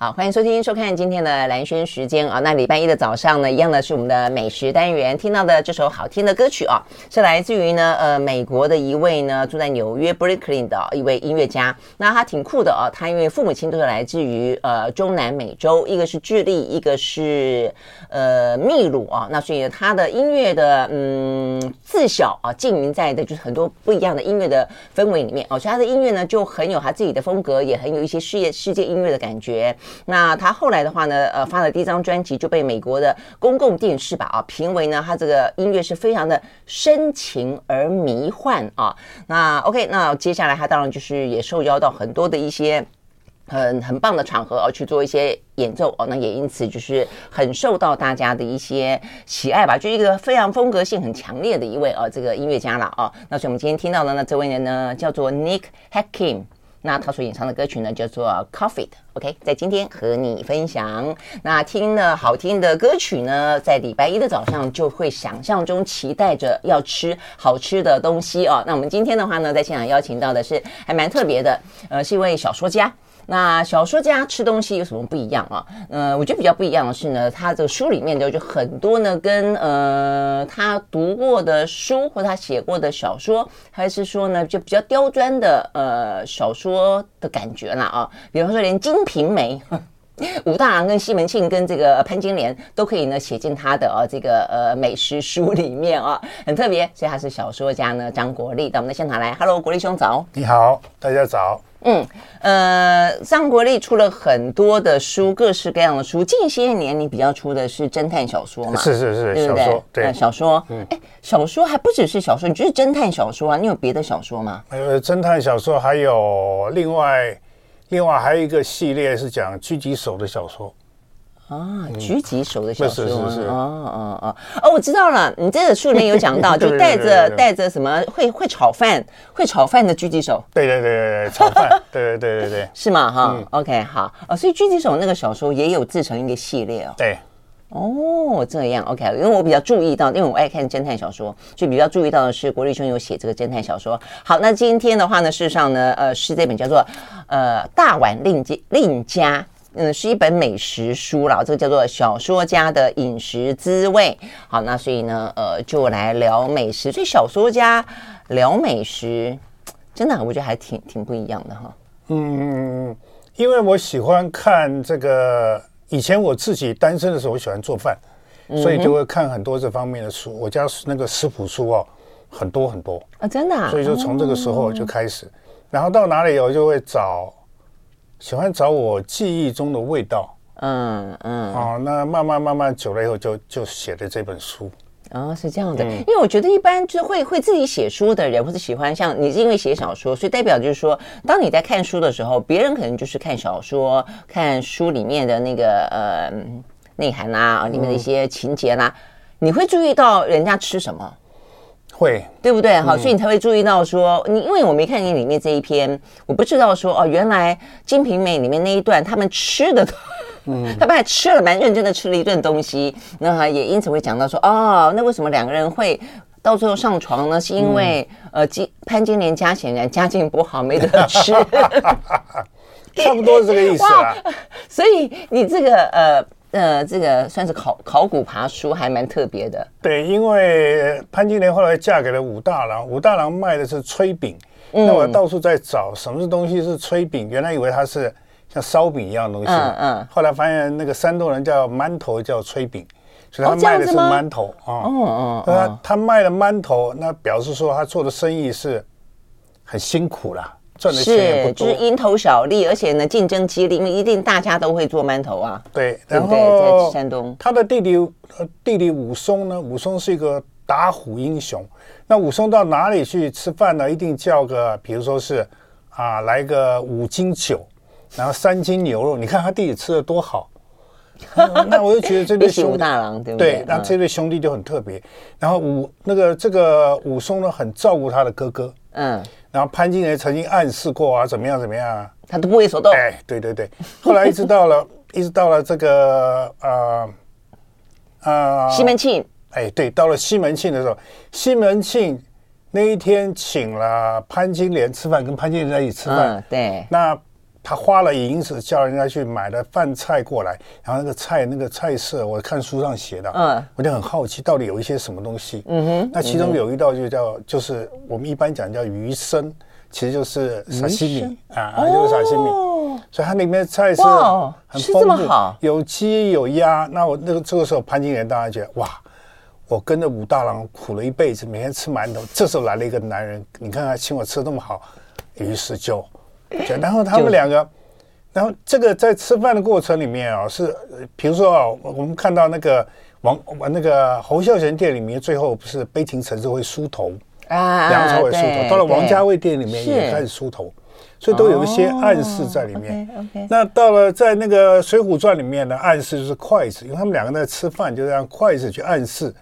好，欢迎收听、收看今天的兰轩时间啊。那礼拜一的早上呢，一样的是我们的美食单元，听到的这首好听的歌曲啊，是来自于呢呃美国的一位呢住在纽约 Brooklyn 的一位音乐家。那他挺酷的啊，他因为父母亲都是来自于呃中南美洲，一个是智利，一个是呃秘鲁啊。那所以他的音乐的嗯自小啊浸淫在的就是很多不一样的音乐的氛围里面哦，所以他的音乐呢就很有他自己的风格，也很有一些世界世界音乐的感觉。那他后来的话呢，呃，发了第一张专辑就被美国的公共电视吧啊评为呢，他这个音乐是非常的深情而迷幻啊。那 OK，那接下来他当然就是也受邀到很多的一些很很棒的场合啊去做一些演奏哦，那也因此就是很受到大家的一些喜爱吧，就一个非常风格性很强烈的一位啊这个音乐家了啊。那所以我们今天听到的呢，这位人呢叫做 Nick Hakim。那他所演唱的歌曲呢，叫做《Coffee》，OK，在今天和你分享。那听了好听的歌曲呢，在礼拜一的早上就会想象中期待着要吃好吃的东西哦。那我们今天的话呢，在现场邀请到的是还蛮特别的，呃，是一位小说家。那小说家吃东西有什么不一样啊？呃，我觉得比较不一样的是呢，他这个书里面的就很多呢，跟呃他读过的书或他写过的小说，还是说呢就比较刁钻的呃小说的感觉了啊。比方说，连《金瓶梅》武大郎跟西门庆跟这个潘金莲都可以呢写进他的呃这个呃美食书里面啊，很特别。所以他是小说家呢，张国立到我们的现场来。Hello，国立兄早。你好，大家早。嗯，呃，张国立出了很多的书，各式各样的书。近些年你比较出的是侦探小说嘛？是是是，对不对？小说对、呃，小说。嗯，哎，小说还不只是小说，你就是侦探小说啊？你有别的小说吗？呃，侦探小说还有另外，另外还有一个系列是讲狙击手的小说。啊，狙击手的小说，是是是，哦哦哦。哦，我知道了，你这个书里面有讲到，就带着带着什么会会炒饭，会炒饭的狙击手，对对对对对，炒饭，对对对对对，是吗？哈，OK，好，哦，所以狙击手那个小说也有制成一个系列哦，对，哦，这样，OK，因为我比较注意到，因为我爱看侦探小说，就比较注意到的是国立兄有写这个侦探小说。好，那今天的话呢，事实上呢，呃，是这本叫做呃大碗令令家。嗯，是一本美食书了，这个叫做《小说家的饮食滋味》。好，那所以呢，呃，就来聊美食。所以小说家聊美食，真的我觉得还挺挺不一样的哈。嗯，因为我喜欢看这个，以前我自己单身的时候，我喜欢做饭，所以就会看很多这方面的书。我家那个食谱书哦，很多很多啊，真的啊。所以就从这个时候就开始，然后到哪里我就会找。喜欢找我记忆中的味道，嗯嗯，哦，那慢慢慢慢久了以后就，就就写的这本书。哦，是这样的，嗯、因为我觉得一般就是会会自己写书的人，或者喜欢像你是因为写小说，所以代表就是说，当你在看书的时候，别人可能就是看小说，看书里面的那个呃内涵啊，里面的一些情节啦、啊，嗯、你会注意到人家吃什么。会，对不对？好，所以你才会注意到说，你因为我没看你里面这一篇，我不知道说哦，原来《金瓶梅》里面那一段他们吃的，嗯，他们还吃了蛮认真的吃了一顿东西，那也因此会讲到说，哦，那为什么两个人会到最后上床呢？是因为呃，金潘金莲家显然家境不好，没得吃，差不多是这个意思啊。所以你这个呃。呃，这个算是考考古爬书，还蛮特别的。对，因为潘金莲后来嫁给了武大郎，武大郎卖的是炊饼。嗯、那我到处在找什么是东西是炊饼，原来以为它是像烧饼一样的东西。嗯嗯。嗯后来发现那个山东人叫馒头叫炊饼，所以他卖的是馒头啊。哦哦。他、嗯嗯、他卖的馒头，那表示说他做的生意是很辛苦啦。赚的钱也不多，是，就是蝇头小利，而且呢，竞争激烈，因为一定大家都会做馒头啊。对，然后在山东，他的弟弟呃弟弟武松呢，武松是一个打虎英雄。那武松到哪里去吃饭呢？一定叫个，比如说是啊，来个五斤酒，然后三斤牛肉。你看他弟弟吃的多好，嗯，那我就觉得这对兄弟大郎对不对？对，那这对兄弟就很特别。然后武那个这个武松呢，很照顾他的哥哥。嗯。然后潘金莲曾经暗示过啊，怎么样怎么样啊，他都不为所动。哎，对对对。后来一直到了，一直到了这个呃呃西门庆。哎，对，到了西门庆的时候，西门庆那一天请了潘金莲吃饭，跟潘金莲在一起吃饭。嗯，对。那他花了银子叫人家去买了饭菜过来，然后那个菜那个菜色，我看书上写的，嗯，我就很好奇，到底有一些什么东西。嗯哼，那其中有一道就叫，就是我们一般讲叫鱼生，其实就是沙西米啊，就是沙西米。所以它里面的菜色很丰富，有鸡有鸭。那我那个这个时候，潘金莲当然觉得哇，我跟着武大郎苦了一辈子，每天吃馒头，这时候来了一个男人，你看他请我吃这么好，于是就。然后他们两个，然后这个在吃饭的过程里面啊，是比如说啊，我们看到那个王那个侯孝贤店里面，最后不是悲情城市会梳头啊，梁朝伟梳头，到了王家卫店里面也开始梳头，所以都有一些暗示在里面。那到了在那个《水浒传》里面的暗示就是筷子，因为他们两个在吃饭，就让筷子去暗示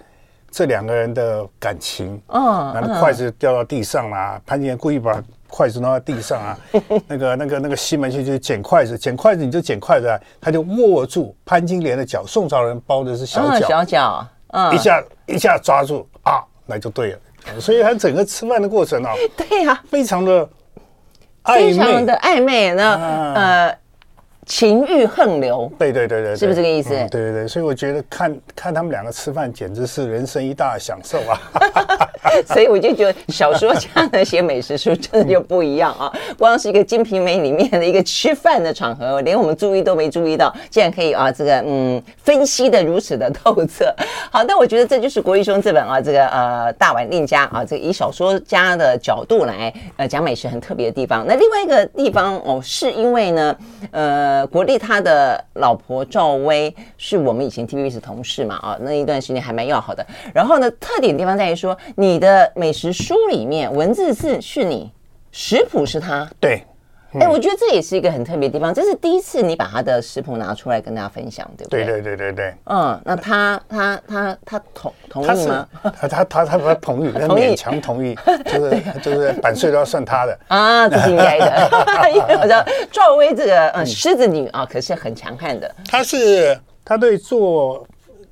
这两个人的感情。嗯，然后筷子掉到地上了，潘金莲故意把。筷子弄在地上啊，那个、那个、那个西门庆就捡筷子，捡筷子你就捡筷子啊，他就握住潘金莲的脚。宋朝人包的是小脚，小脚，嗯，一下一下抓住啊，那就对了。所以他整个吃饭的过程啊，对呀，非常的暧昧，非常的暧昧。那呃。情欲横流，对对对对，是不是这个意思？对对对，所以我觉得看看他们两个吃饭，简直是人生一大享受啊！所以我就觉得小说家呢写美食书真的就不一样啊！光是一个《金瓶梅》里面的一个吃饭的场合，连我们注意都没注意到，竟然可以啊这个嗯分析的如此的透彻。好，那我觉得这就是国医兄这本啊这个呃大碗令家啊，这个以小说家的角度来呃讲美食很特别的地方。那另外一个地方哦，是因为呢呃。呃，国立他的老婆赵薇是我们以前 TVBS 同事嘛，啊，那一段时间还蛮要好的。然后呢，特点地方在于说，你的美食书里面文字字是你，食谱是他，对。哎、欸，我觉得这也是一个很特别的地方，这是第一次你把他的食谱拿出来跟大家分享，对不对？对对对对对。嗯，那他他他他同同意吗？他他他他他同意，他勉强同意，就是就是版税都要算他的 啊，这是应该的。因为我知道赵薇这个嗯狮子女啊，可是很强悍的。他是他对做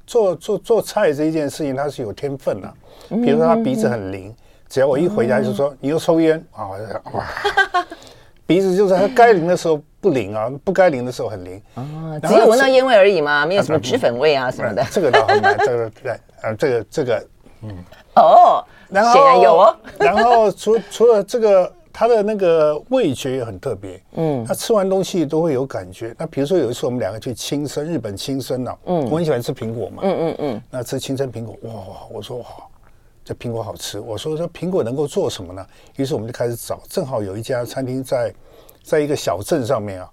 做做做菜这一件事情，他是有天分的。比如说他鼻子很灵，只要我一回家就说你又抽烟啊，哇。鼻子就是它该灵的时候不灵啊，不该灵的时候很灵啊，只有闻到烟味而已嘛，没有什么脂粉味啊什么的。这个倒很难，这个对，呃，这个这个，嗯，哦，然后显然有哦。然后除除了这个，它的那个味觉也很特别，嗯，他吃完东西都会有感觉。那比如说有一次我们两个去青森，日本青森啊，嗯，我很喜欢吃苹果嘛，嗯嗯嗯，那吃青森苹果，哇，我说哇。这苹果好吃，我说这苹果能够做什么呢？于是我们就开始找，正好有一家餐厅在，在一个小镇上面啊，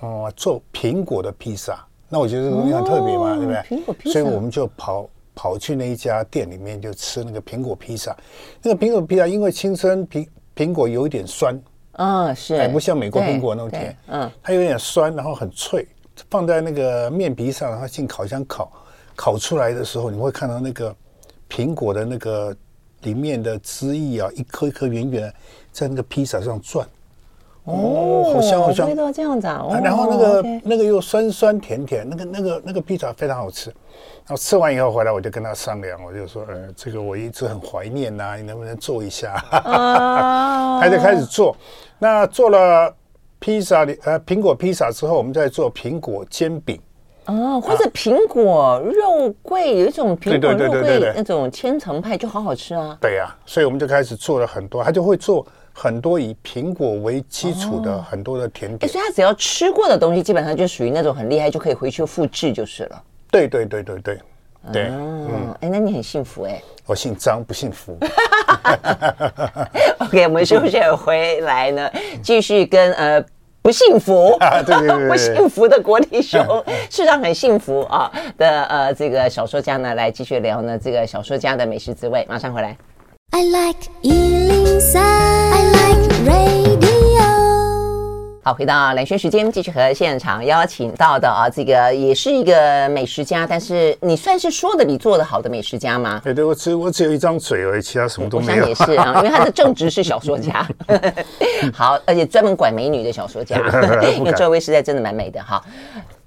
哦，做苹果的披萨。那我觉得这个东西很特别嘛，对不对？苹果披萨。所以我们就跑跑去那一家店里面，就吃那个苹果披萨。那个苹果披萨因为青森苹苹果有一点酸，啊，是，还不像美国苹果那么甜，嗯，它有点酸，然后很脆，放在那个面皮上，然后进烤箱烤，烤出来的时候，你会看到那个。苹果的那个里面的汁液啊，一颗一颗圆圆，在那个披萨上转，哦，好香好香，味道这样子啊。然后那个那个又酸酸甜甜，那个那个那个披萨非常好吃。然后吃完以后回来，我就跟他商量，我就说，呃，这个我一直很怀念呐，你能不能做一下？他就开始做。那做了披萨的呃苹果披萨之后，我们再做苹果煎饼。哦，或者苹果肉桂，有一种苹果肉桂那种千层派就好好吃啊。对呀，所以我们就开始做了很多，他就会做很多以苹果为基础的很多的甜点。所以他只要吃过的东西，基本上就属于那种很厉害，就可以回去复制就是了。对对对对对对，嗯，哎，那你很幸福哎。我姓张，不幸福。OK，我们是不是回来呢？继续跟呃。不幸福。啊，对对对，不幸福的国立熊，事实上很幸福啊的呃，这个小说家呢，来继续聊呢，这个小说家的美食滋味，马上回来。I like 103, I like radio 好，回到蓝轩时间，继续和现场邀请到的啊，这个也是一个美食家，但是你算是说的比做的好的美食家吗？对对，我只我只有一张嘴而已，其他什么都没有。我想也是啊，因为他的正职是小说家，好，而且专门拐美女的小说家，因为这位实在真的蛮美的哈。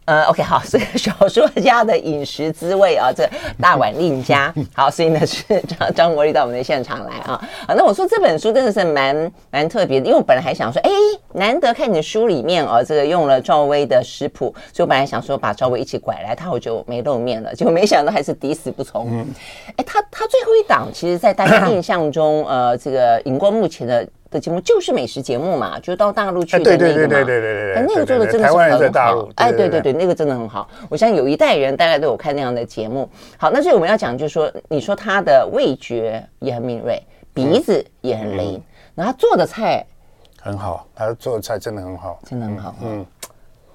呃，OK，好，这个 小说家的饮食滋味啊，这大碗令家，好，所以呢 是张张国立到我们的现场来啊，啊，那我说这本书真的是蛮蛮特别的，因为我本来还想说，哎，难得看你的书里面啊，这个用了赵薇的食谱，所以我本来想说把赵薇一起拐来，他我就没露面了，结果没想到还是抵死不从。哎，他他最后一档，其实，在大家 印象中，呃，这个荧光幕前的。的节目就是美食节目嘛，就到大陆去的那个嘛。对对对对对对对。那个做的真的是很好。哎，对对对，那个真的很好。我相信有一代人大概都有看那样的节目。好，那所以我们要讲，就是说，你说他的味觉也很敏锐，鼻子也很灵，然后他做的菜很好，他做的菜真的很好，真的很好。嗯。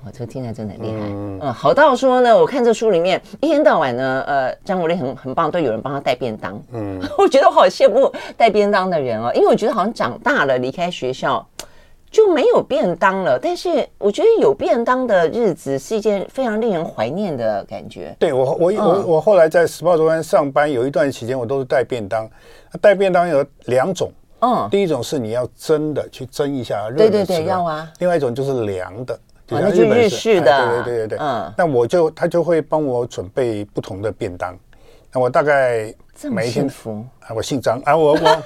哇，这个听起来真的很厉害，嗯，嗯，好到说呢，我看这书里面一天到晚呢，呃，张国立很很棒，都有人帮他带便当，嗯，我觉得我好羡慕带便当的人哦，因为我觉得好像长大了离开学校就没有便当了，但是我觉得有便当的日子是一件非常令人怀念的感觉。对我，我我我后来在时报周刊上班有一段期间，我都是带便当，带便当有两种，嗯，第一种是你要蒸的，去蒸一下热的，对对对，要啊，另外一种就是凉的。那就日式的，对对对对对。嗯，那我就他就会帮我准备不同的便当。那我大概每一天，啊，我姓张啊，我我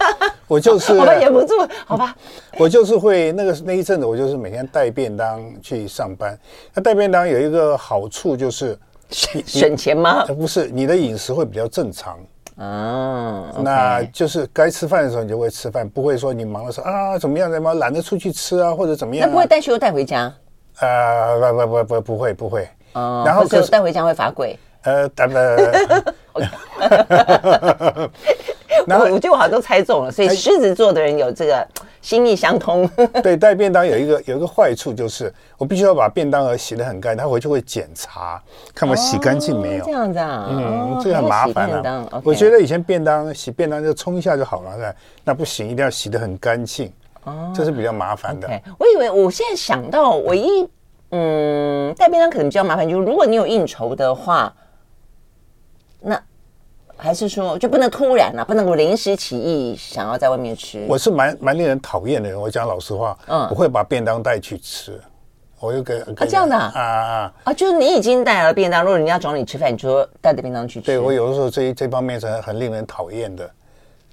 我就是，我忍不住，好吧。我就是会那个那一阵子，我就是每天带便当去上班。那带便当有一个好处就是省省钱吗？不是，你的饮食会比较正常。啊，那就是该吃饭的时候你就会吃饭，不会说你忙的时候啊怎么样怎么懒得出去吃啊或者怎么样。那不会带去又带回家？呃，不不不不不会不会，哦，然后可是带回家会罚跪。呃，当然 然后我就好像都猜中了，所以狮子座的人有这个心意相通。对，带便当有一个有一个坏处就是，我必须要把便当盒洗得很干，他回去会检查，看我洗干净没有。这样子啊，嗯，这个很麻烦啊。我觉得以前便当洗便当就冲一下就好了，那那不行，一定要洗得很干净。哦，这是比较麻烦的。Okay, 我以为我现在想到唯一，嗯，带便当可能比较麻烦，就是如果你有应酬的话，那还是说就不能突然了，啊，不能够临时起意想要在外面吃。我是蛮蛮令人讨厌的人，我讲老实话，嗯，我会把便当带去吃，我又给啊这样的啊啊啊，啊，就是你已经带了便当，如果人家找你吃饭，你就带着便当去吃。对，我有的时候这这方面是很很令人讨厌的。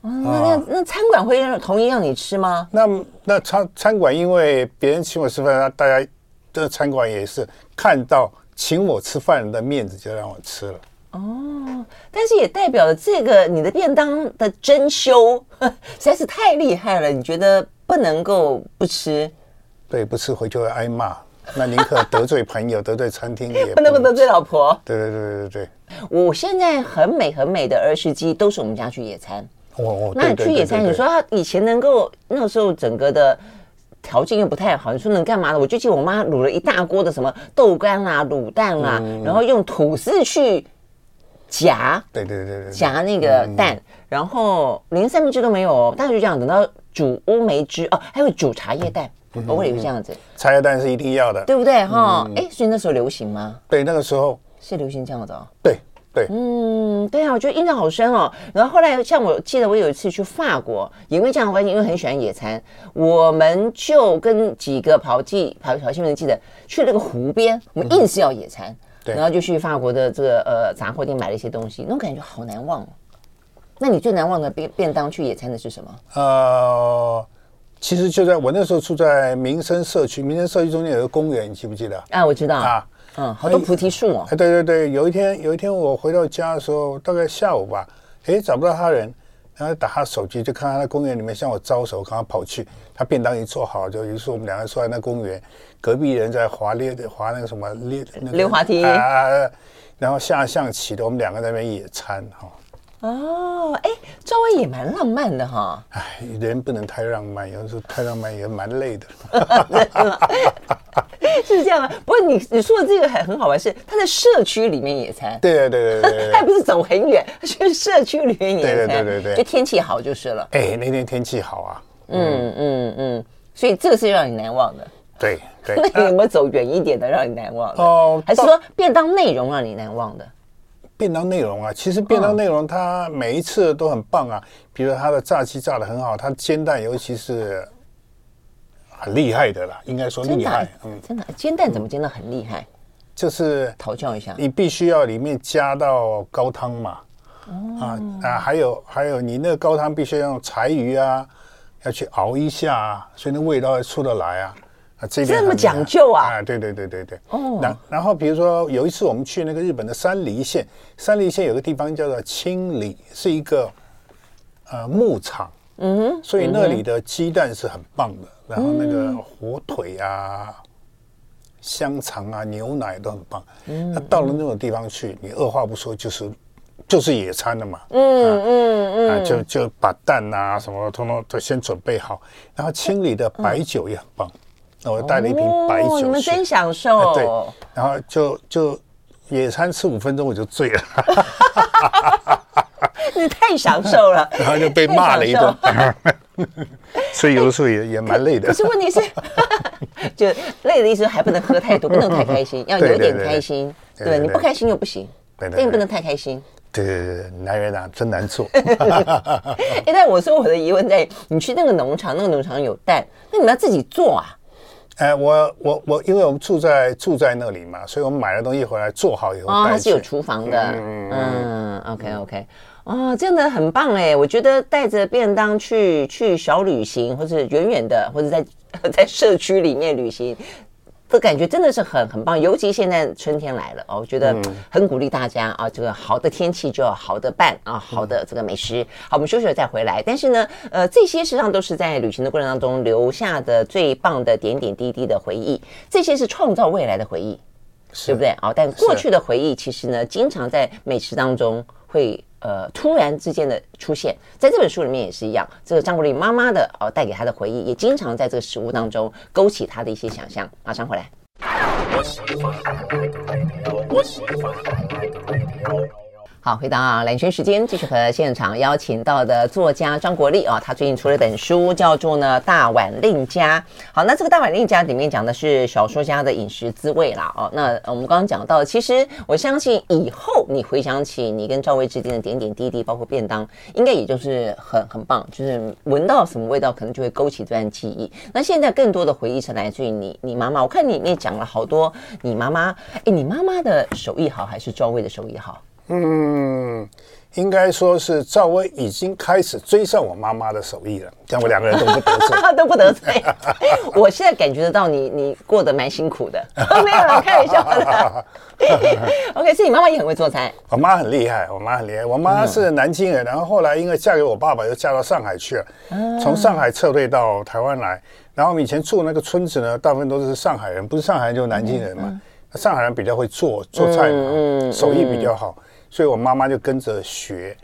哦，那那那餐馆会同意让你吃吗？那那餐餐馆因为别人请我吃饭，大家这餐馆也是看到请我吃饭人的面子，就让我吃了。哦，但是也代表了这个你的便当的珍馐 实在是太厉害了，你觉得不能够不吃？对，不吃回去会挨骂，那宁可得罪朋友，得罪餐厅也不，能不得罪老婆。对对对对对，我现在很美很美的儿时记忆都是我们家去野餐。哦，那你去野餐，你说他以前能够那个时候整个的条件又不太好，你说能干嘛呢？我就记得我妈卤了一大锅的什么豆干啦、卤蛋啦，然后用吐司去夹，对对对对，夹那个蛋，然后连三明治都没有哦，大概就这样。等到煮乌梅汁哦，还有煮茶叶蛋，偶尔也会这样子。茶叶蛋是一定要的，对不对哈？哎，所以那时候流行吗？对，那个时候是流行这样的哦。对。对，嗯，对啊，我觉得印象好深哦。然后后来，像我记得我有一次去法国，因为这样的关系，因为很喜欢野餐，我们就跟几个跑记跑跑新闻记者去那个湖边，我们硬是要野餐，对，然后就去法国的这个呃杂货店买了一些东西，那种感觉好难忘哦。那你最难忘的便便当去野餐的是什么？呃，其实就在我那时候住在民生社区，民生社区中间有个公园，你记不记得？啊，我知道啊。嗯，好多菩提树哦。哎，对对对，有一天有一天我回到家的时候，大概下午吧，哎，找不到他人，然后打他手机，就看他在公园里面向我招手，刚刚跑去，他便当一做好，就于是我们两个坐在那公园，隔壁人在滑溜滑那个什么溜溜滑梯啊，然后下象棋的，我们两个在那边野餐哈。哦，哎，周围也蛮浪漫的哈。哎，人不能太浪漫，有时候太浪漫也蛮累的。是这样吗？不过你你说的这个很很好玩，是他在社区里面野餐。对对对对对，他也 不是走很远，他去社区里面野餐。对对对对，就天气好就是了。哎，那天天气好啊。嗯嗯嗯，所以这个是让你难忘的。对对。那你有没有走远一点的让你难忘的？哦，还是说便当内容让你难忘的？便当内容啊，其实便当内容它每一次都很棒啊。比如它的炸鸡炸的很好，它煎蛋尤其是很厉害的啦，应该说厉害。嗯，真的煎蛋怎么煎的很厉害？就是讨教一下，你必须要里面加到高汤嘛。哦、啊啊，还有还有，你那个高汤必须要用柴鱼啊，要去熬一下啊，所以那味道要出得来啊。啊，这边这么讲究啊？啊，对对对对对。哦。然然后比如说有一次我们去那个日本的山梨县，山梨县有个地方叫做青里，是一个呃牧场。嗯哼。所以那里的鸡蛋是很棒的，嗯、然后那个火腿啊、香肠啊、牛奶都很棒。嗯。那到了那种地方去，你二话不说就是。就是野餐了嘛，嗯嗯嗯，啊、就就把蛋啊什么通通都先准备好，然后清理的白酒也很棒，那、嗯、我带了一瓶白酒，你们真享受、啊。对，然后就就野餐吃五分钟我就醉了，你太享受了，然后就被骂了一顿，所以有的时候也也蛮累的。可是问题是，就累的意思还不能喝太多，不能太开心，要有点开心。对，你不开心又不行，对，对，对，但你不能太开心。对对对，男人啊，真难做。哎，但我说我的疑问在，你去那个农场，那个农场有蛋，那你们要自己做啊？哎，我我我，因为我们住在住在那里嘛，所以我们买了东西回来做好以后，哦，它是有厨房的。嗯，嗯，OK OK，哦，真的很棒哎，我觉得带着便当去去小旅行，或者远远的，或者在 在社区里面旅行。的感觉真的是很很棒，尤其现在春天来了哦，我觉得很鼓励大家啊，这个好的天气就要好的伴啊，好的这个美食。好，我们休息了再回来。但是呢，呃，这些实际上都是在旅行的过程当中留下的最棒的点点滴滴的回忆，这些是创造未来的回忆，对不对啊？但过去的回忆其实呢，经常在美食当中会。呃，突然之间的出现，在这本书里面也是一样。这个张国立妈妈的哦，带给他的回忆，也经常在这个食物当中勾起他的一些想象。马上回来。好，回到兰萱时间，继续和现场邀请到的作家张国立啊，他最近出了本书，叫做呢《大碗令家》。好，那这个《大碗令家》里面讲的是小说家的饮食滋味啦。哦，那我们刚刚讲到，其实我相信以后你回想起你跟赵薇之间的点点滴滴，包括便当，应该也就是很很棒，就是闻到什么味道，可能就会勾起这段记忆。那现在更多的回忆是来自于你你妈妈，我看你里面讲了好多你妈妈，哎，你妈妈的手艺好还是赵薇的手艺好？嗯，应该说是赵薇已经开始追上我妈妈的手艺了，这样我两个人都不得罪，都不得罪。我现在感觉得到你，你过得蛮辛苦的。没有啦，开玩笑的。OK，是你妈妈也很会做菜。我妈很厉害，我妈很厉害。我妈是南京人，然后后来因为嫁给我爸爸，又嫁到上海去了，从上海撤退到台湾来。然后我们以前住那个村子呢，大部分都是上海人，不是上海人就是南京人嘛。上海人比较会做做菜嘛，手艺比较好。所以，我妈妈就跟着学，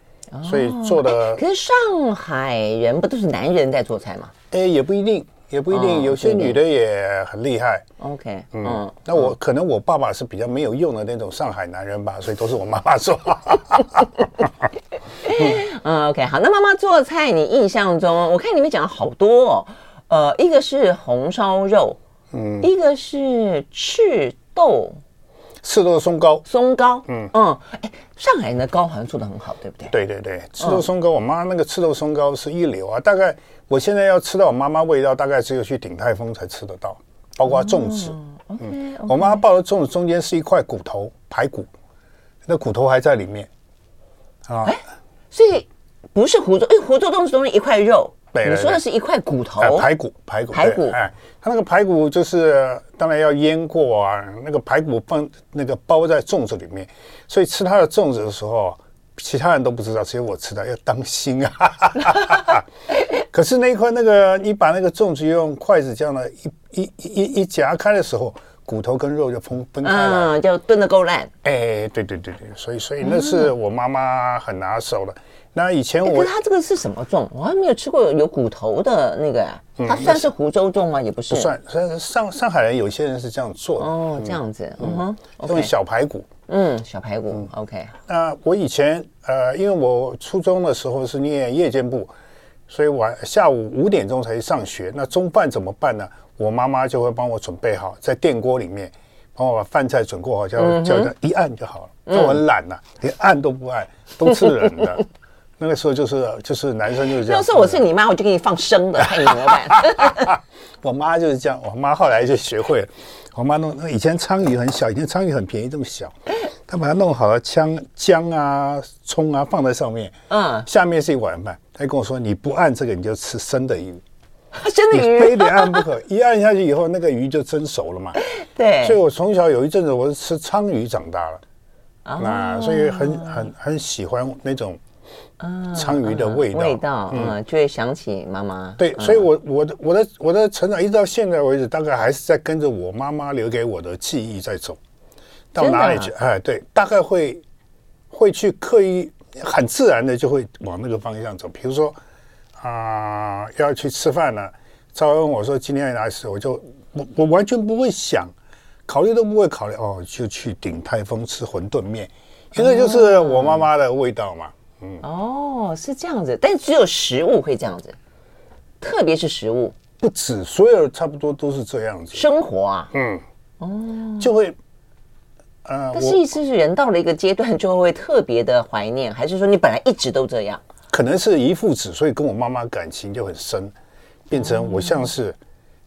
所以做的。可是上海人不都是男人在做菜吗？哎，也不一定，也不一定，有些女的也很厉害。OK，嗯，那我可能我爸爸是比较没有用的那种上海男人吧，所以都是我妈妈做。嗯，OK，好，那妈妈做菜，你印象中，我看里面讲了好多哦，呃，一个是红烧肉，嗯，一个是赤豆。赤豆松糕，松糕，嗯嗯，哎，上海人的糕好像做的很好，对不对？对对对，赤豆松糕，我妈那个赤豆松糕是一流啊！大概我现在要吃到我妈妈味道，大概只有去鼎泰丰才吃得到，包括粽子。嗯，我妈包的粽子中间是一块骨头排骨，那骨头还在里面啊。哎，所以不是湖州，哎，湖州粽子中间一块肉。对，你说的是一块骨头，呃、排骨，排骨，排骨。哎，它那个排骨就是当然要腌过啊，那个排骨放那个包在粽子里面，所以吃它的粽子的时候，其他人都不知道，只有我知道，要当心啊。可是那一块那个，你把那个粽子用筷子这样的一一一一夹开的时候，骨头跟肉就分分开了，嗯，就炖的够烂。哎，对对对对，所以所以那是我妈妈很拿手的。那以前我，可是它这个是什么粽？我还没有吃过有骨头的那个呀。它算是湖州粽吗？也不是，不算。上上海人有些人是这样做的。哦，这样子，嗯哼，用小排骨。嗯，小排骨。OK。那我以前呃，因为我初中的时候是念夜间部，所以晚下午五点钟才去上学。那中饭怎么办呢？我妈妈就会帮我准备好，在电锅里面帮我把饭菜准备好，叫叫一按就好了。那我很懒呐，连按都不按，都吃人的。那个时候就是就是男生就是这样。要是我是你妈，我就给你放生的，看你怎么办。我妈就是这样，我妈后来就学会了。我妈弄那以前鲳鱼很小，以前鲳鱼很便宜，这么小，她把它弄好了，姜姜啊、葱啊放在上面，嗯，下面是一碗饭。她跟我说：“你不按这个，你就吃生的鱼。” 生的鱼非得按不可，一按下去以后，那个鱼就蒸熟了嘛。对，所以我从小有一阵子我是吃鲳鱼长大了，啊、那所以很很很喜欢那种。鲳鱼的味道，味道，嗯，就会想起妈妈。对，所以，我我的我的我的成长一直到现在为止，大概还是在跟着我妈妈留给我的记忆在走。到哪里去？哎，对，大概会会去刻意，很自然的就会往那个方向走。比如说啊，要去吃饭了，赵问我说今天要哪里吃，我就我我完全不会想，考虑都不会考虑，哦，就去鼎泰丰吃馄饨面，因为就是我妈妈的味道嘛。嗯、哦，是这样子，但只有食物会这样子，特别是食物，不止，所有差不多都是这样子。生活啊，嗯，哦，就会，呃，但是意思是人到了一个阶段就会特别的怀念，还是说你本来一直都这样？可能是一父子，所以跟我妈妈感情就很深，变成我像是，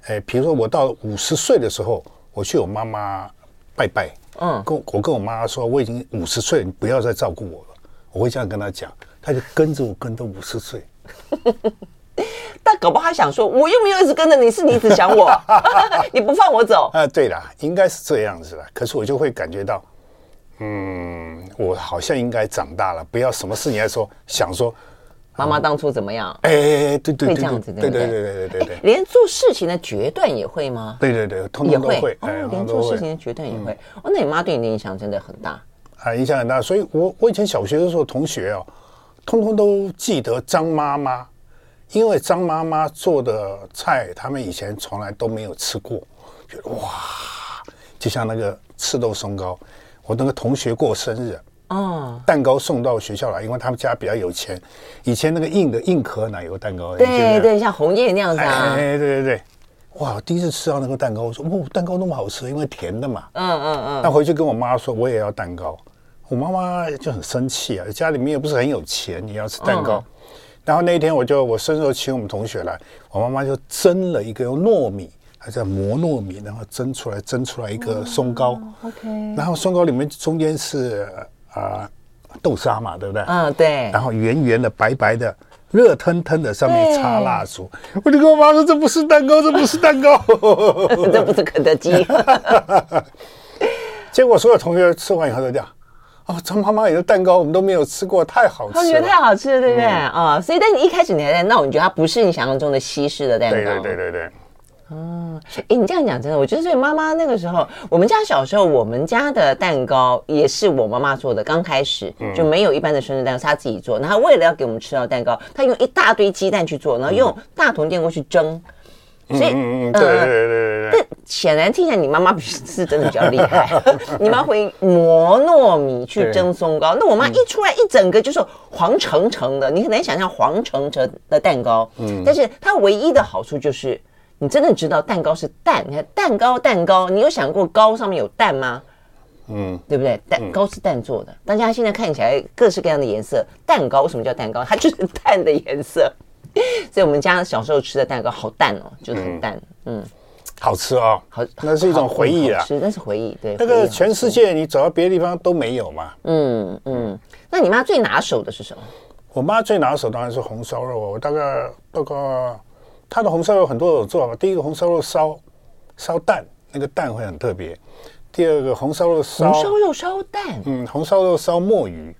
哎、嗯，比如说我到五十岁的时候，我去我妈妈拜拜，嗯，跟我跟我妈说，我已经五十岁，你不要再照顾我了。我会这样跟她讲，她就跟着我跟到五十岁。但搞不好他想说，我又没有一直跟着你，是你一直想我，你不放我走啊？对啦，应该是这样子的。可是我就会感觉到，嗯，我好像应该长大了，不要什么事你还说想说妈妈当初怎么样？哎哎哎，对对，会这样子，对对对对对对对，连做事情的决断也会吗？对对对，通通都会。哦，连做事情的决断也会。哦，那你妈对你的影响真的很大。啊，影响很大，所以我我以前小学的时候，同学哦，通通都记得张妈妈，因为张妈妈做的菜，他们以前从来都没有吃过，觉得哇，就像那个赤豆松糕，我那个同学过生日，哦，蛋糕送到学校来，因为他们家比较有钱，以前那个硬的硬壳奶油蛋糕，对对，像红叶那样子啊，哎，对对对。哇！第一次吃到那个蛋糕，我说：“哦，蛋糕那么好吃，因为甜的嘛。”嗯嗯嗯。那回去跟我妈说，我也要蛋糕。我妈妈就很生气啊，家里面又不是很有钱，你要吃蛋糕。然后那一天我就我生日请我们同学来，我妈妈就蒸了一个用糯米，还在磨糯米，然后蒸出来蒸出来一个松糕。OK。然后松糕里面中间是啊豆沙嘛，对不对？嗯，对。然后圆圆的白白的。热腾腾的，上面插蜡烛，我就跟我妈说：“这不是蛋糕，这不是蛋糕，这不是肯德基。”结果所有同学吃完以后都这样：“哦，张妈妈有的蛋糕我们都没有吃过，太好吃了。”他觉得太好吃了，对不对？啊，所以但你一开始你还在闹，你觉得它不是你想象中的西式的蛋糕？对对对对对。哦，哎，你这样讲真的，我觉得所以妈妈那个时候，我们家小时候，我们家的蛋糕也是我妈妈做的。刚开始就没有一般的生日蛋糕，是她自己做。然后为了要给我们吃到蛋糕，她用一大堆鸡蛋去做，然后用大铜电锅去蒸。所以，嗯嗯，对对对对对。但显然听起来你妈妈是真的比较厉害，你妈会磨糯米去蒸松糕。那我妈一出来一整个就是黄澄澄的，你很难想象黄澄澄的蛋糕。嗯，但是它唯一的好处就是。你真的知道蛋糕是蛋？你看蛋糕，蛋糕，你有想过糕上面有蛋吗？嗯，对不对？蛋糕是蛋做的，嗯、大家现在看起来各式各样的颜色，蛋糕为什么叫蛋糕？它就是蛋的颜色。所以我们家小时候吃的蛋糕好淡哦，就是很淡。嗯，嗯好吃啊、哦，好，那是一种回忆啊，是，那是回忆。对，那个全世界你走到别的地方都没有嘛。嗯嗯，那你妈最拿手的是什么？我妈最拿手当然是红烧肉，我大概大概。它的红烧肉很多种做法，第一个红烧肉烧烧蛋，那个蛋会很特别。第二个红烧肉烧红烧肉烧蛋，嗯，红烧肉烧墨鱼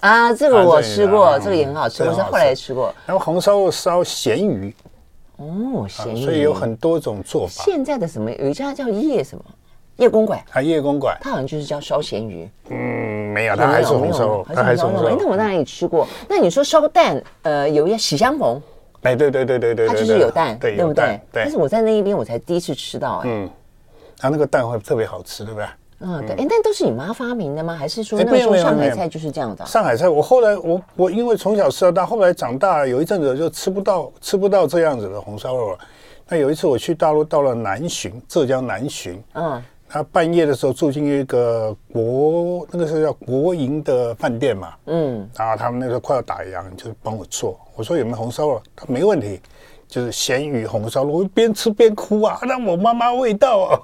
啊，这个我吃过，这个也很好吃，我是后来也吃过。然后红烧肉烧咸鱼，哦，咸鱼，所以有很多种做法。现在的什么有一家叫叶什么叶公馆，啊叶公馆，它好像就是叫烧咸鱼。嗯，没有，它还是红烧肉，它还是红烧肉。那我在哪里吃过？那你说烧蛋，呃，有一家喜相逢。哎，对对对对对，它就是有蛋，对不对？对。但是我在那一边，我才第一次吃到，哎，嗯，它那个蛋会特别好吃，对不对？嗯，对。哎，但都是你妈发明的吗？还是说那时候上海菜就是这样的？上海菜，我后来我我因为从小吃到大，后来长大有一阵子就吃不到吃不到这样子的红烧肉了。那有一次我去大陆，到了南浔，浙江南浔，嗯，他半夜的时候住进一个国那个是叫国营的饭店嘛，嗯，然后他们那时候快要打烊，就帮我做。我说有没有红烧肉？他没问题。就是咸鱼红烧肉，我边吃边哭啊，让我妈妈味道啊！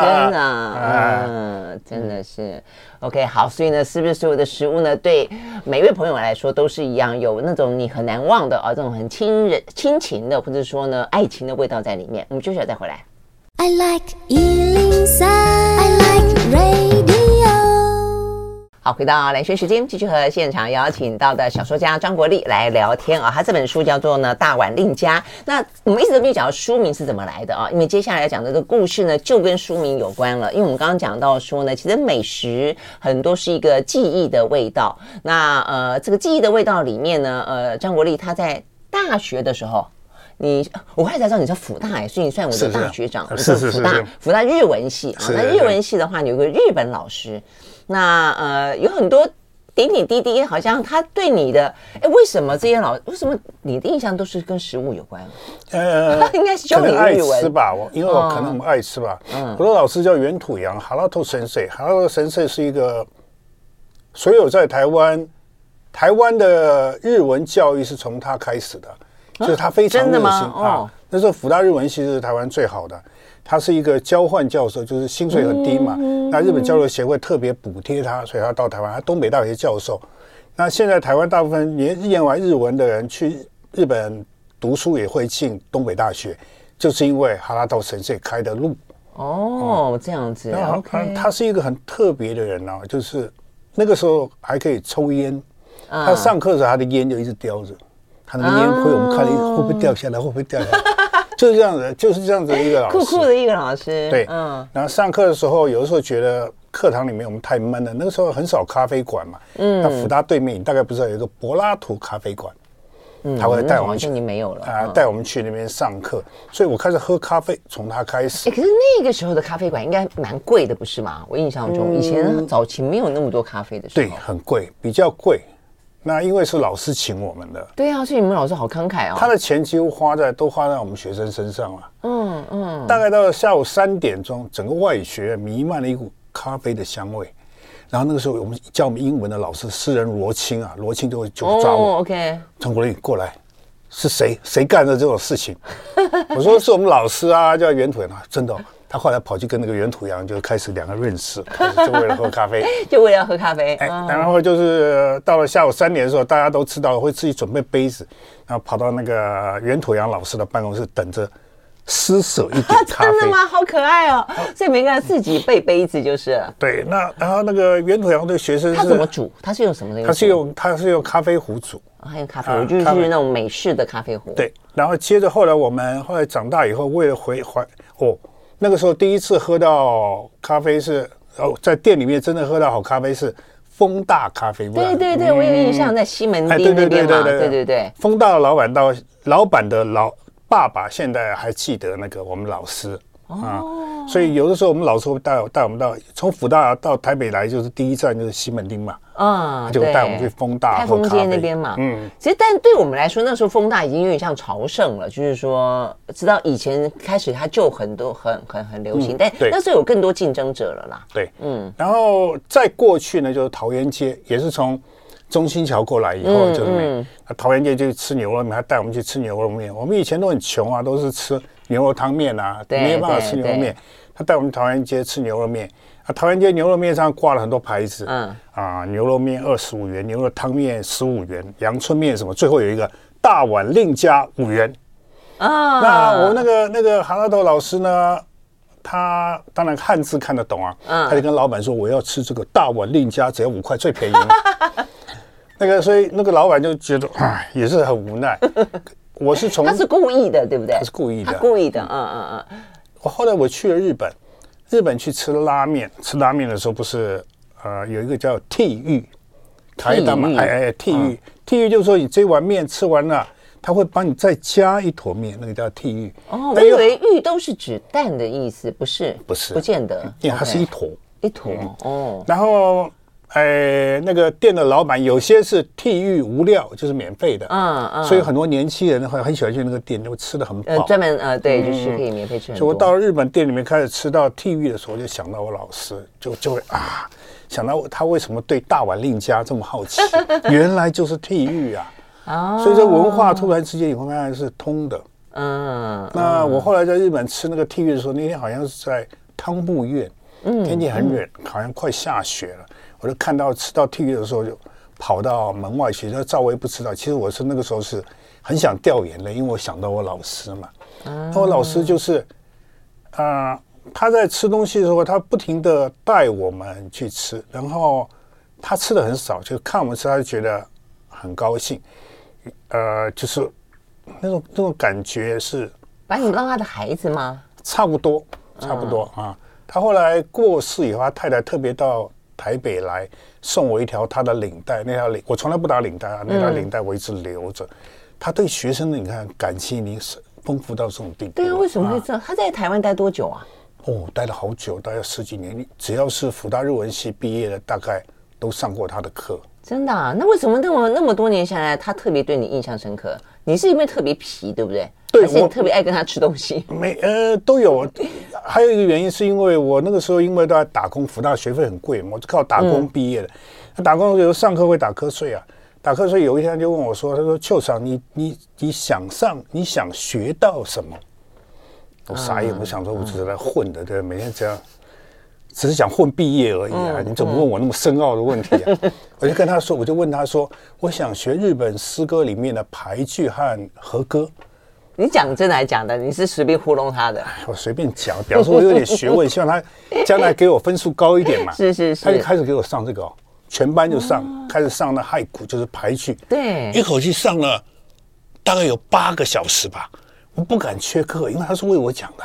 真的，嗯，真的是。OK，好，所以呢，是不是所有的食物呢，对每位朋友来说都是一样，有那种你很难忘的啊，这种很亲人亲情的，或者说呢爱情的味道在里面。我们接下来再回来。I like 103, I like radio 好，回到蓝轩时间，继续和现场邀请到的小说家张国立来聊天啊。他这本书叫做呢《大碗令家》。那我们一直都没有讲到书名是怎么来的啊？因为接下来要讲的这个故事呢，就跟书名有关了。因为我们刚刚讲到说呢，其实美食很多是一个记忆的味道。那呃，这个记忆的味道里面呢，呃，张国立他在大学的时候，你我后来才知道你是辅大哎，所以你算我的大学长。是是是，是，是，是，是，是，辅大日文系啊。那日文系的话，你有个日本老师。那呃，有很多点点滴滴，好像他对你的，哎，为什么这些老，为什么你的印象都是跟食物有关？呃，应该是教你爱吃吧，我因为我可能我们爱吃吧。嗯，我的老师叫原土洋，哈拉托神社，哈拉托神社是一个，所有在台湾，台湾的日文教育是从他开始的，就是他非常热心啊。那时候辅大日文系是台湾最好的。他是一个交换教授，就是薪水很低嘛。那日本交流协会特别补贴他，所以他到台湾。他东北大学教授。那现在台湾大部分念念完日文的人去日本读书也会进东北大学，就是因为哈拉道神社开的路。哦，这样子。然后他他是一个很特别的人啊，就是那个时候还可以抽烟。他上课的时候，他的烟就一直叼着，他那个烟灰我们看了一会不会掉下来，会不会掉下来？就是这样子，就是这样子的一个老师，酷酷的一个老师。对，嗯。然后上课的时候，有的时候觉得课堂里面我们太闷了。那个时候很少咖啡馆嘛，嗯。那福大对面，你大概不知道有一个柏拉图咖啡馆，嗯，他会带我们去。你没有了啊，带我们去那边上课，所以我开始喝咖啡，从他开始。哎，可是那个时候的咖啡馆应该蛮贵的，不是吗？我印象中，以前早期没有那么多咖啡的时候。对，很贵，比较贵。那因为是老师请我们的，对啊，所以你们老师好慷慨哦。他的钱几乎花在都花在我们学生身上了。嗯嗯。大概到了下午三点钟，整个外语学院弥漫了一股咖啡的香味。然后那个时候，我们教我们英文的老师诗人罗青啊，罗青就会就抓我。OK。陈国立过来，是谁谁干的这种事情？我说是我们老师啊，叫袁腿啊，真的。他后来跑去跟那个原土洋就开始两个认识，就为了喝咖啡，就为了喝咖啡。哎，然后就是到了下午三点的时候，大家都知道会自己准备杯子，然后跑到那个原土洋老师的办公室等着施舍一点咖啡。真的吗？好可爱哦！所以每个人自己备杯子就是。对，那然后那个袁土洋的学生他怎么煮？他是用什么东西？他是用他是用咖啡壶煮，还有咖啡壶，就是那种美式的咖啡壶。对，然后接着后来我们后来长大以后，为了回怀哦。那个时候第一次喝到咖啡是哦，在店里面真的喝到好咖啡是丰大咖啡。对对对，我有印象，在西门町那边嘛。对对对，丰大的老板到老板的老爸爸现在还记得那个我们老师。啊，所以有的时候我们老师会带带我们到从福大到台北来，就是第一站就是西门町嘛，啊，就带我们去丰大、开封街那边嘛。嗯，其实但对我们来说，那时候丰大已经有点像朝圣了，就是说，直到以前开始它就很多很很很流行，但那时候有更多竞争者了啦。对，嗯，然后再过去呢，就是桃园街，也是从中心桥过来以后就是那桃园街就吃牛肉面，他带我们去吃牛肉面。我们以前都很穷啊，都是吃。牛肉汤面啊，没有办法吃牛肉面。他带我们桃园街吃牛肉面啊，桃园街牛肉面上挂了很多牌子，嗯啊，牛肉面二十五元，牛肉汤面十五元，阳春面什么，最后有一个大碗另加五元啊。那我那个那个韩大头老师呢，他当然汉字看得懂啊，他就跟老板说，我要吃这个大碗另加，只要五块，最便宜。那个所以那个老板就觉得唉，也是很无奈。我是从 他是故意的，对不对？他是故意的，故意的，嗯嗯嗯。我后来我去了日本，日本去吃拉面，吃拉面的时候不是呃有一个叫替玉，台大嘛，哎哎剃玉。剃玉就是说你这碗面吃完了，他会帮你再加一坨面，那个叫替玉。哦，我以为玉都是指蛋的意思，不是？不是，不见得，因为它是一坨。一坨哦。然后哎，那个店的老板有些是替玉无料，就是免费的，嗯嗯，所以很多年轻人会很喜欢去那个店，就吃的很饱。呃，专门呃，对，就是可以免费吃。所以我到日本店里面开始吃到替玉的时候，就想到我老师，就就会啊，想到他为什么对大碗令家这么好奇，原来就是替玉啊。哦，所以这文化突然之间你会发现是通的。嗯，那我后来在日本吃那个替玉的时候，那天好像是在汤布院，嗯，天气很冷，好像快下雪了。我就看到吃到地狱的时候，就跑到门外去。那赵薇不知道，其实我是那个时候是很想掉眼泪，因为我想到我老师嘛。嗯，我老师就是，啊、呃，他在吃东西的时候，他不停的带我们去吃，然后他吃的很少，就看我们吃，他就觉得很高兴。呃，就是那种那种感觉是把你们当他的孩子吗？差不多，差不多、嗯、啊。他后来过世以后，他太太特别到。台北来送我一条他的领带，那条领我从来不打领带啊，那条领带我一直留着。嗯、他对学生的你看感情已经是丰富到这种地步。对啊，为什么会这样？啊、他在台湾待多久啊？哦，待了好久，待了十几年。只要是辅大日文系毕业的，大概都上过他的课。真的啊？那为什么那么那么多年下来，他特别对你印象深刻？你是因为特别皮，对不对？对，我特别爱跟他吃东西。没呃，都有。还有一个原因是因为我那个时候因为都在打工，福大学费很贵嘛，我就靠打工毕业的。那、嗯、打工的时候上课会打瞌睡啊，打瞌睡。有一天就问我说：“他说邱长，你你你想上，你想学到什么？”我啥也不想说我只是来混的，对，每天这样，只是想混毕业而已啊！你怎么问我那么深奥的问题啊？我就跟他说，我就问他说：“我想学日本诗歌里面的俳句和和歌。”你讲真的还讲的？你是随便糊弄他的？我随便讲，表示我有点学问，希望他将来给我分数高一点嘛。是是是，他就开始给我上这个，哦，全班就上，哦、开始上那俳句，就是俳句。对，一口气上了大概有八个小时吧。我不敢缺课，因为他是为我讲的，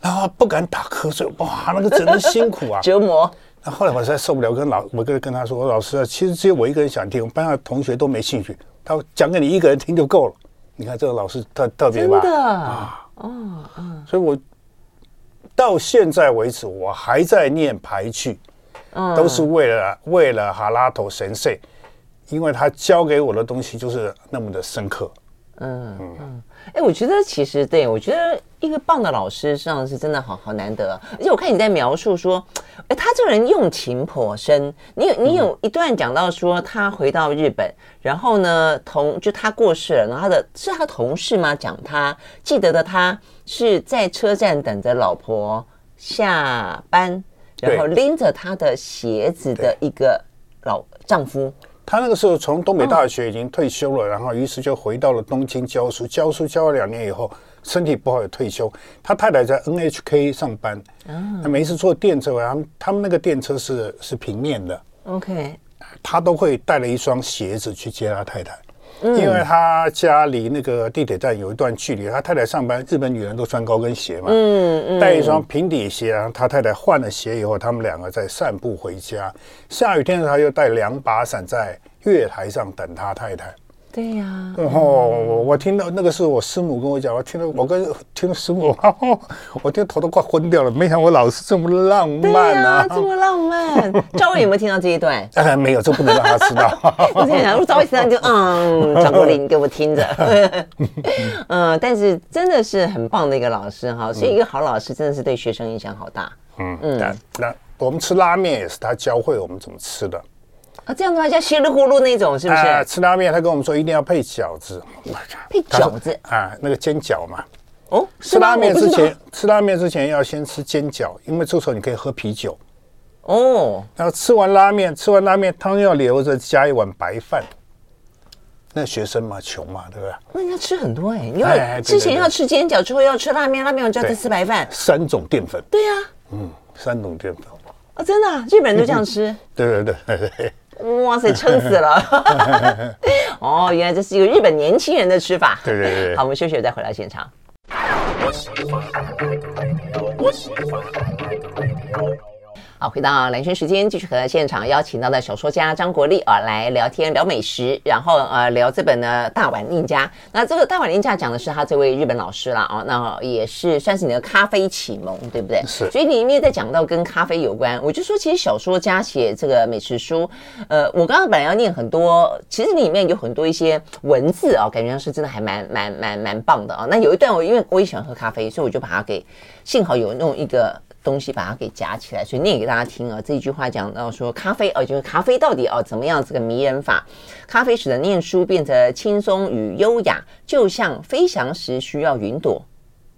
然后不敢打瞌睡。哇，那个真的辛苦啊，折磨。那后来我实在受不了，跟老我跟跟他说：“我老师啊，其实只有我一个人想听，我们班上同学都没兴趣。他讲给你一个人听就够了。”你看这个老师特特别吧？真的啊，嗯嗯，所以我到现在为止，我还在念排剧，嗯，都是为了为了哈拉头神社，因为他教给我的东西就是那么的深刻。嗯嗯，哎、欸，我觉得其实对，我觉得一个棒的老师上是真的好好难得，而且我看你在描述说，哎、欸，他这个人用情颇深。你有你有一段讲到说，他回到日本，然后呢，同就他过世了，然后他的是他同事吗？讲他记得的，他是在车站等着老婆下班，然后拎着他的鞋子的一个老丈夫。他那个时候从东北大学已经退休了，然后于是就回到了东京教书，教书教了两年以后，身体不好也退休。他太太在 NHK 上班，他每一次坐电车，他们他们那个电车是是平面的，OK，他都会带了一双鞋子去接他太太。因为他家离那个地铁站有一段距离，他太太上班，日本女人都穿高跟鞋嘛，嗯嗯，带一双平底鞋，然后他太太换了鞋以后，他们两个在散步回家。下雨天的时候，他又带两把伞在月台上等他太太。对呀、啊，然后我我听到那个是我师母跟我讲，我听到我跟听到师母，我听头都快昏掉了。没想到我老师这么浪漫啊，这么浪漫。赵薇有没有听到这一段？哎，没有，这不能让他知道。我在想，如果赵薇听到就嗯，张国林给我听着。嗯，但是真的是很棒的一个老师哈，所以一个好老师真的是对学生影响好大。嗯嗯，那我们吃拉面也是他教会我们怎么吃的。啊，这样的话像稀里呼噜那种，是不是？啊，吃拉面，他跟我们说一定要配饺子。配饺子啊，那个煎饺嘛。哦，吃拉面之前，吃拉面之前要先吃煎饺，因为这时候你可以喝啤酒。哦。然后吃完拉面，吃完拉面汤要留着，加一碗白饭。那学生嘛，穷嘛，对不对？那你要吃很多哎，因为之前要吃煎饺，之后要吃拉面，拉面完就要再吃白饭。三种淀粉。对呀。嗯，三种淀粉。啊，真的，日本人都这样吃。对 对对。哇塞，撑死了！哦，原来这是一个日本年轻人的吃法。对对对。好，我们休息了再回到现场。好，回到兰萱时间，继续和现场邀请到的小说家张国立啊来聊天聊美食，然后呃聊这本呢《大碗令家》。那这个《大碗令家》讲的是他这位日本老师啦啊，那也是算是你的咖啡启蒙，对不对？是。所以你里面在讲到跟咖啡有关，我就说其实小说家写这个美食书，呃，我刚刚本来要念很多，其实里面有很多一些文字啊，感觉上是真的还蛮蛮蛮蛮棒的啊。那有一段我因为我也喜欢喝咖啡，所以我就把它给，幸好有弄一个。东西把它给夹起来，所以念给大家听啊。这句话讲到说，咖啡哦，就是咖啡到底哦怎么样这个迷人法？咖啡使得念书变得轻松与优雅，就像飞翔时需要云朵，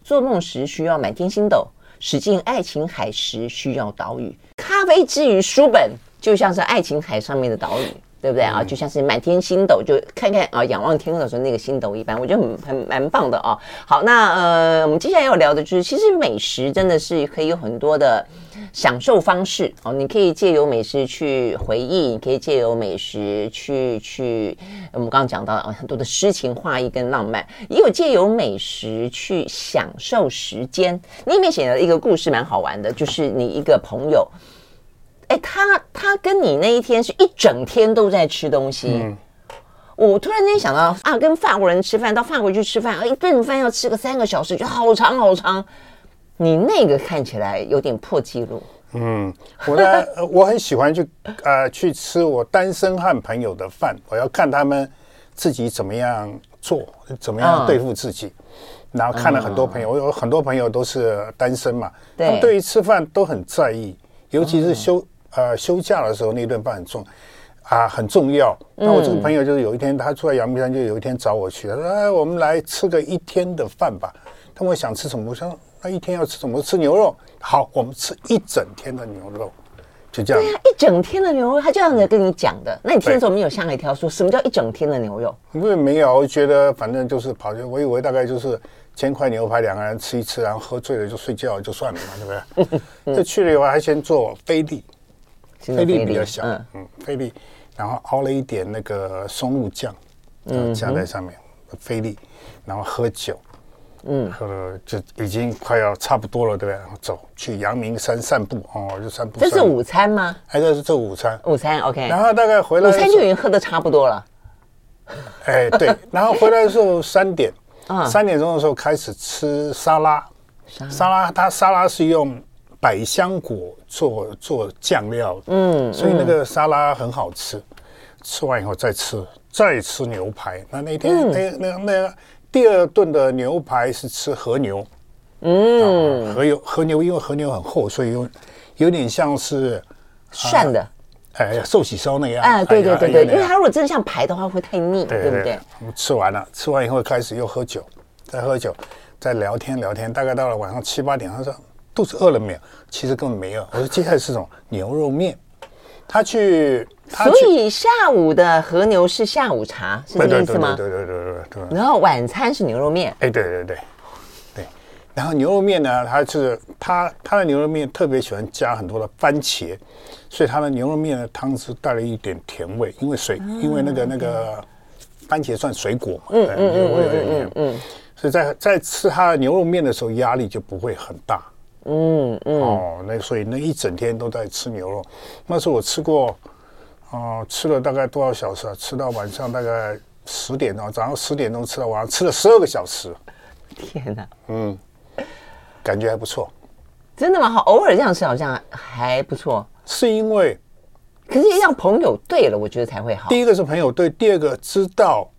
做梦时需要满天星斗，驶进爱琴海时需要岛屿。咖啡之于书本，就像是爱琴海上面的岛屿。对不对啊？就像是满天星斗，就看看啊，仰望天空的时候那个星斗一般，我觉得很很蛮棒的啊。好，那呃，我们接下来要聊的就是，其实美食真的是可以有很多的享受方式哦。你可以借由美食去回忆，你可以借由美食去去，我们刚刚讲到啊，很多的诗情画意跟浪漫，也有借由美食去享受时间。你里面写了一个故事，蛮好玩的，就是你一个朋友。哎，他他跟你那一天是一整天都在吃东西。嗯，我突然间想到啊，跟法国人吃饭，到法国去吃饭，啊，一顿饭要吃个三个小时，就好长好长。你那个看起来有点破纪录。嗯，我呢，我很喜欢去呃去吃我单身汉朋友的饭，我要看他们自己怎么样做，怎么样对付自己。嗯，然后看了很多朋友，我有很多朋友都是单身嘛，对，他们对于吃饭都很在意，尤其是休。嗯呃，休假的时候那顿饭很重，啊，很重要。那我这个朋友就是有一天，他住在阳明山，就有一天找我去，他说：“哎，我们来吃个一天的饭吧。”他问我想吃什么，我说：“那一天要吃什么？吃牛肉。”好，我们吃一整天的牛肉，就这样。对呀，一整天的牛肉，他这样子跟你讲的。那你听的时候没有吓一跳，说什么叫一整天的牛肉？因为没有，我觉得反正就是跑去，我以为大概就是煎块牛排，两个人吃一吃，然后喝醉了就睡觉就算了嘛，对不对？这去了以后还先做飞力。菲力比较小，嗯，嗯，菲力，然后熬了一点那个松露酱，嗯，加在上面，菲力，然后喝酒，嗯，喝了就已经快要差不多了，对不对？然后走去阳明山散步，哦，就散步。这是午餐吗？还是这午餐？午餐，OK。然后大概回来，午餐就已经喝的差不多了。哎，对，然后回来的时候三点，啊，三点钟的时候开始吃沙拉，沙拉，它沙拉是用。百香果做做酱料，嗯，所以那个沙拉很好吃。嗯、吃完以后再吃，再吃牛排。那那天、嗯、那那那第二顿的牛排是吃和牛，嗯，和牛和牛因为和牛很厚，所以有有点像是涮的，哎呀寿喜烧那样。哎，对对对对，因为它如果真的像排的话会太腻，对，对不对？我们吃完了，吃完以后开始又喝酒，再喝酒，再聊天聊天，大概到了晚上七八点，他说。肚子饿了没有？其实根本没饿。我说接下来是种牛肉面。他去，他去，所以下午的和牛是下午茶，是这个意思吗？对对对对对对。然后晚餐是牛肉面。哎，对对对对。然后牛肉面呢，它是它它的牛肉面特别喜欢加很多的番茄，所以它的牛肉面的汤汁带了一点甜味，因为水，嗯、因为那个那个番茄算水果嘛，嗯嗯嗯嗯嗯嗯。所以在在吃它的牛肉面的时候，压力就不会很大。嗯嗯哦，那所以那一整天都在吃牛肉，那是我吃过，哦、呃，吃了大概多少小时啊？吃到晚上大概十点钟，早上十点钟吃到晚上，吃了十二个小时。天哪！嗯，感觉还不错。真的吗？好，偶尔这样吃好像还不错。是因为，可是让朋友对了，我觉得才会好。第一个是朋友对，第二个知道，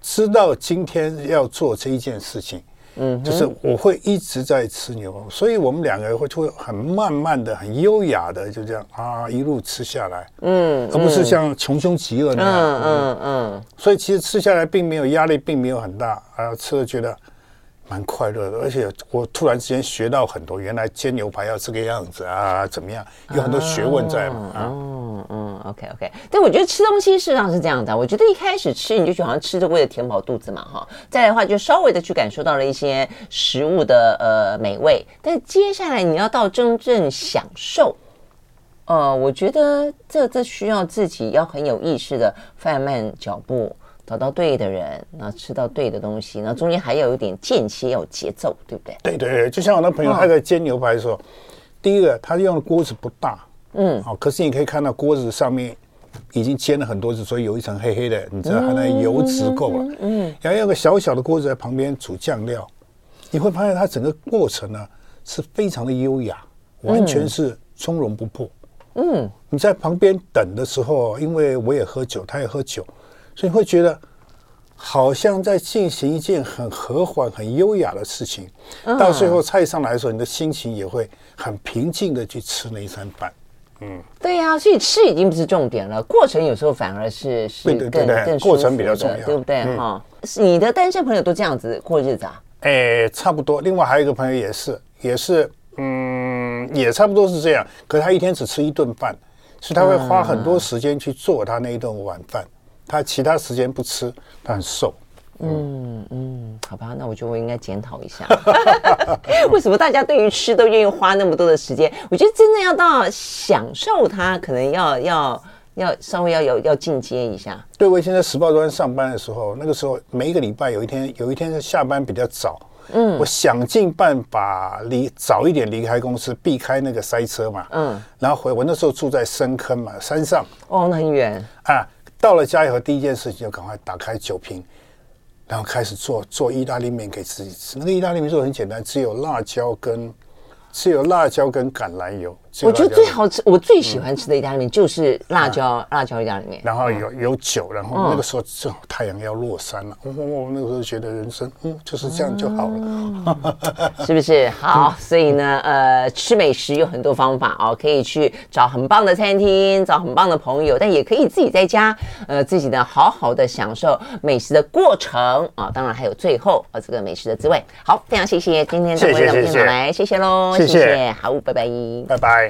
知道今天要做这一件事情。嗯，就是我会一直在吃牛肉，所以我们两个人会就会很慢慢的、很优雅的就这样啊一路吃下来，嗯，而不是像穷凶极恶那样，嗯嗯嗯，所以其实吃下来并没有压力，并没有很大，啊，吃了觉得。蛮快乐的，而且我突然之间学到很多，原来煎牛排要这个样子啊，怎么样？有很多学问在嘛。嗯、啊、嗯，嗯，OK OK。但我觉得吃东西事实上是这样的，我觉得一开始吃你就觉得好像吃着为了填饱肚子嘛，哈。再来的话就稍微的去感受到了一些食物的呃美味，但接下来你要到真正享受，呃，我觉得这这需要自己要很有意识的放慢脚步。找到对的人，然后吃到对的东西，然后中间还要有一点间歇，要有节奏，对不对？对对对，就像我那朋友他在煎牛排的时候，第一个，他用的锅子不大，嗯，好，可是你可以看到锅子上面已经煎了很多次，所以有一层黑黑的，你知道它的油脂够了，嗯，嗯，嗯，然后有个小小的锅子在旁边煮酱料，你会发现它整个过程呢是非常的优雅，完全是从容不迫，嗯，你在旁边等的时候，因为我也喝酒，他也喝酒，所以你会觉得。好像在进行一件很和缓、很优雅的事情，到最后菜上来的时候，你的心情也会很平静的去吃那一餐饭。嗯，对呀，所以吃已经不是重点了，过程有时候反而是是更更过程比较重要，对不对？哈，你的单身朋友都这样子过日子啊？哎，差不多。另外还有一个朋友也是，也是，嗯，也差不多是这样。可是他一天只吃一顿饭，所以他会花很多时间去做他那一顿晚饭。他其他时间不吃，他很瘦。嗯嗯，好吧，那我觉得我应该检讨一下，为什么大家对于吃都愿意花那么多的时间？我觉得真的要到享受它，可能要要要稍微要有要进阶一下。对，我以前在时报端上班的时候，那个时候每一个礼拜有一天，有一天是下班比较早，嗯，我想尽办法离早一点离开公司，避开那个塞车嘛，嗯，然后回我那时候住在深坑嘛，山上，哦，那很远啊。到了家以后，第一件事情就赶快打开酒瓶，然后开始做做意大利面给自己吃。那个意大利面做的很简单，只有辣椒跟只有辣椒跟橄榄油。我觉得最好吃，我最喜欢吃的意大利面就是辣椒辣椒意大利面。然后有有酒，然后那个时候正好太阳要落山了，我我那个时候觉得人生嗯就是这样就好了，是不是？好，所以呢，呃，吃美食有很多方法哦，可以去找很棒的餐厅，找很棒的朋友，但也可以自己在家，呃，自己呢好好的享受美食的过程啊。当然还有最后啊这个美食的滋味。好，非常谢谢今天的两位来，谢谢喽，谢谢，好，拜拜，拜拜。